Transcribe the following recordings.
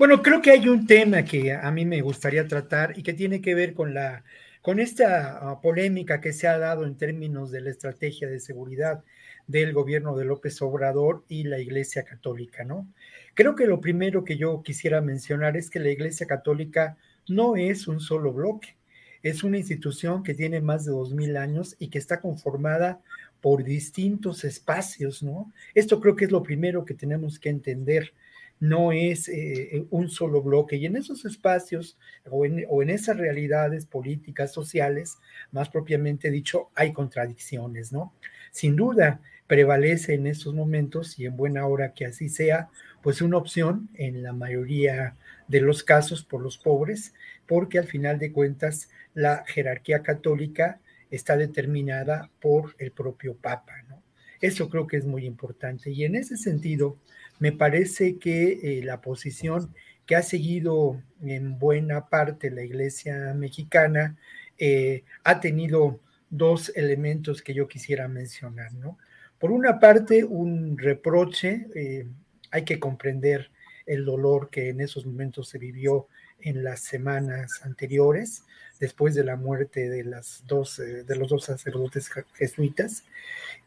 Bueno, creo que hay un tema que a mí me gustaría tratar y que tiene que ver con la con esta uh, polémica que se ha dado en términos de la estrategia de seguridad del gobierno de López Obrador y la Iglesia Católica, ¿no? Creo que lo primero que yo quisiera mencionar es que la Iglesia Católica no es un solo bloque, es una institución que tiene más de dos mil años y que está conformada por distintos espacios, ¿no? Esto creo que es lo primero que tenemos que entender no es eh, un solo bloque. Y en esos espacios o en, o en, esas realidades políticas, sociales, más propiamente dicho, hay contradicciones, ¿no? Sin duda, prevalece en estos momentos y en buena hora que así sea, pues una opción en la mayoría de los casos por los pobres, porque al final de cuentas la jerarquía católica está determinada por el propio Papa, ¿no? Eso creo que es muy importante. Y en ese sentido, me parece que eh, la posición que ha seguido en buena parte la iglesia mexicana eh, ha tenido dos elementos que yo quisiera mencionar, ¿no? Por una parte, un reproche, eh, hay que comprender el dolor que en esos momentos se vivió en las semanas anteriores, después de la muerte de, las dos, de los dos sacerdotes jesuitas.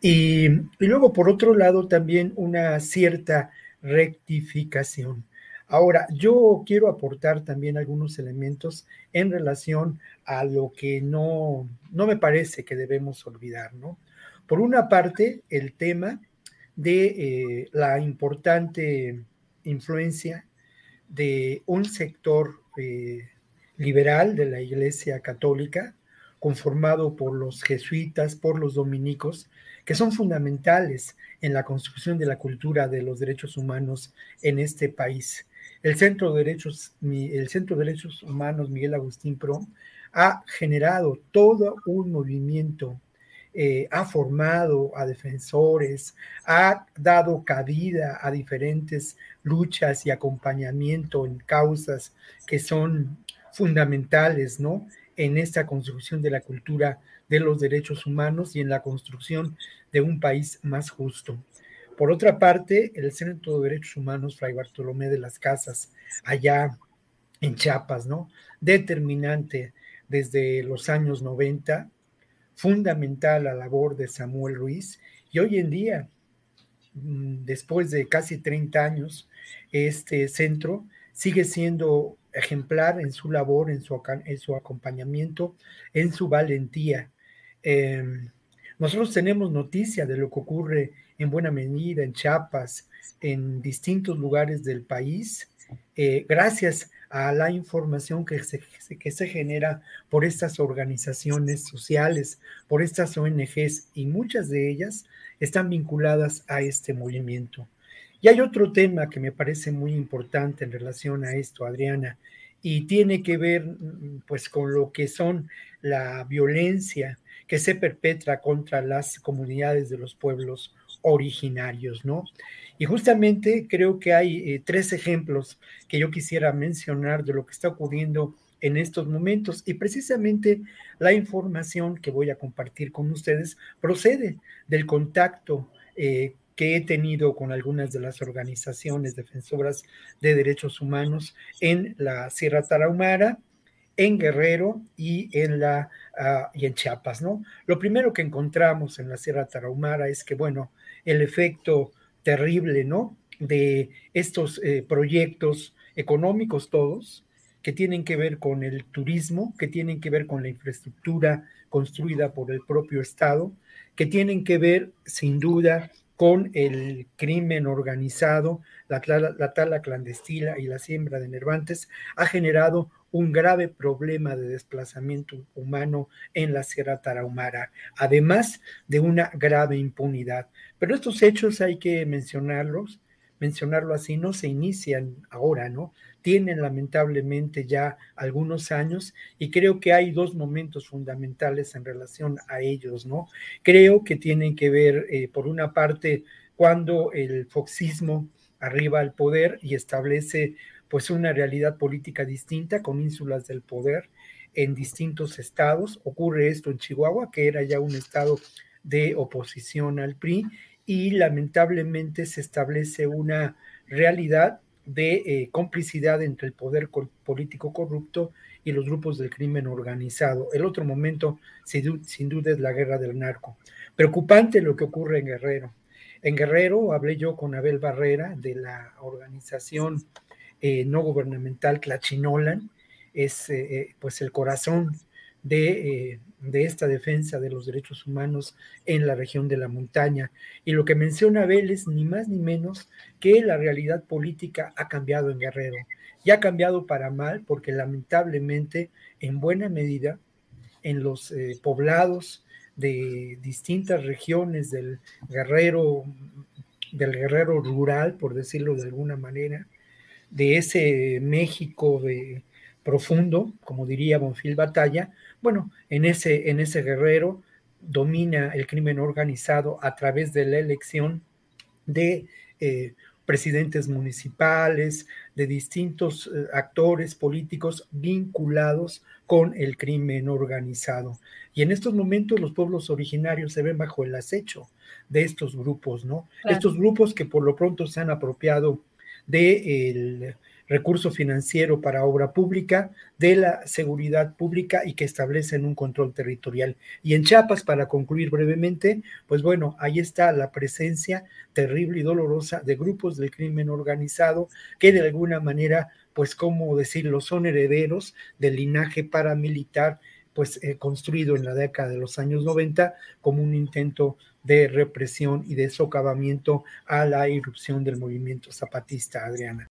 Y, y, luego, por otro lado, también una cierta rectificación. Ahora, yo quiero aportar también algunos elementos en relación a lo que no, no me parece que debemos olvidar, ¿no? Por una parte, el tema de eh, la importante influencia de un sector eh, liberal de la Iglesia Católica, conformado por los jesuitas, por los dominicos, que son fundamentales en la construcción de la cultura de los derechos humanos en este país. El Centro de Derechos, el Centro de Derechos Humanos Miguel Agustín Pro ha generado todo un movimiento eh, ha formado a defensores, ha dado cabida a diferentes luchas y acompañamiento en causas que son fundamentales, ¿no? En esta construcción de la cultura de los derechos humanos y en la construcción de un país más justo. Por otra parte, el Centro de Derechos Humanos Fray Bartolomé de las Casas, allá en Chiapas, ¿no? Determinante desde los años 90, fundamental la labor de Samuel Ruiz y hoy en día, mm, después de casi 30 años, este centro sigue siendo ejemplar en su labor, en su, en su acompañamiento, en su valentía. Em, nosotros tenemos noticia de lo que ocurre en buena medida en Chiapas, en distintos lugares del país, eh, gracias a la información que se, que se genera por estas organizaciones sociales, por estas ONGs, y muchas de ellas están vinculadas a este movimiento. Y hay otro tema que me parece muy importante en relación a esto, Adriana, y tiene que ver pues con lo que son la violencia que se perpetra contra las comunidades de los pueblos originarios, ¿no? Y justamente creo que hay eh, tres ejemplos que yo quisiera mencionar de lo que está ocurriendo en estos momentos y precisamente la información que voy a compartir con ustedes procede del contacto eh, que he tenido con algunas de las organizaciones defensoras de derechos humanos en la Sierra Tarahumara, en Guerrero y en la uh, y en Chiapas, ¿no? Lo primero que encontramos en la Sierra Tarahumara es que, bueno, el efecto terrible, ¿no? De estos eh, proyectos económicos todos, que tienen que ver con el turismo, que tienen que ver con la infraestructura construida por el propio Estado, que tienen que ver sin duda con el crimen organizado, la, tala clandestina y la siembra de nervantes, ha generado un grave problema de desplazamiento humano en la Sierra Tarahumara, además de una grave impunidad. Pero estos hechos hay que mencionarlos, mencionarlo así, no se inician ahora, ¿no? Tienen lamentablemente ya algunos años y creo que hay dos momentos fundamentales en relación a ellos, ¿no? Creo que tienen que ver, eh, por una parte, cuando el foxismo arriba al poder y establece pues una realidad política distinta con ínsulas del poder en distintos estados. Ocurre esto en Chihuahua, que era ya un estado de oposición al PRI, y lamentablemente se establece una realidad de eh, complicidad entre el poder político corrupto y los grupos del crimen organizado. El otro momento, sin, sin, duda, es la guerra del narco. Preocupante lo que ocurre en Guerrero. En Guerrero hablé yo con Abel Barrera de la organización eh, no gubernamental Clachinolan, es eh, pues el corazón de, de esta defensa de los derechos humanos en la región de la montaña. Y lo que menciona Abel es ni más ni menos que la realidad política ha cambiado en Guerrero. Y ha cambiado para mal porque lamentablemente en buena medida en los eh, poblados de distintas regiones del Guerrero, del Guerrero rural, por decirlo de alguna manera, de ese México de profundo, como diría Bonfil Batalla, bueno, en ese, en ese guerrero domina el crimen organizado a través de la elección de eh, presidentes municipales, de distintos eh, actores políticos vinculados con el crimen organizado. Y en estos momentos los pueblos originarios se ven bajo el acecho de estos grupos, ¿no? Estos grupos que por lo pronto se han apropiado del recurso financiero para obra pública, de la seguridad pública y que establecen un control territorial. Y en Chiapas, para concluir brevemente, pues bueno, ahí está la presencia terrible y dolorosa de grupos del crimen organizado que de alguna manera, pues, ¿cómo decirlo?, son herederos del linaje paramilitar pues eh, construido en la década de los años 90 como un intento de represión y de socavamiento a la irrupción del movimiento zapatista, Adriana.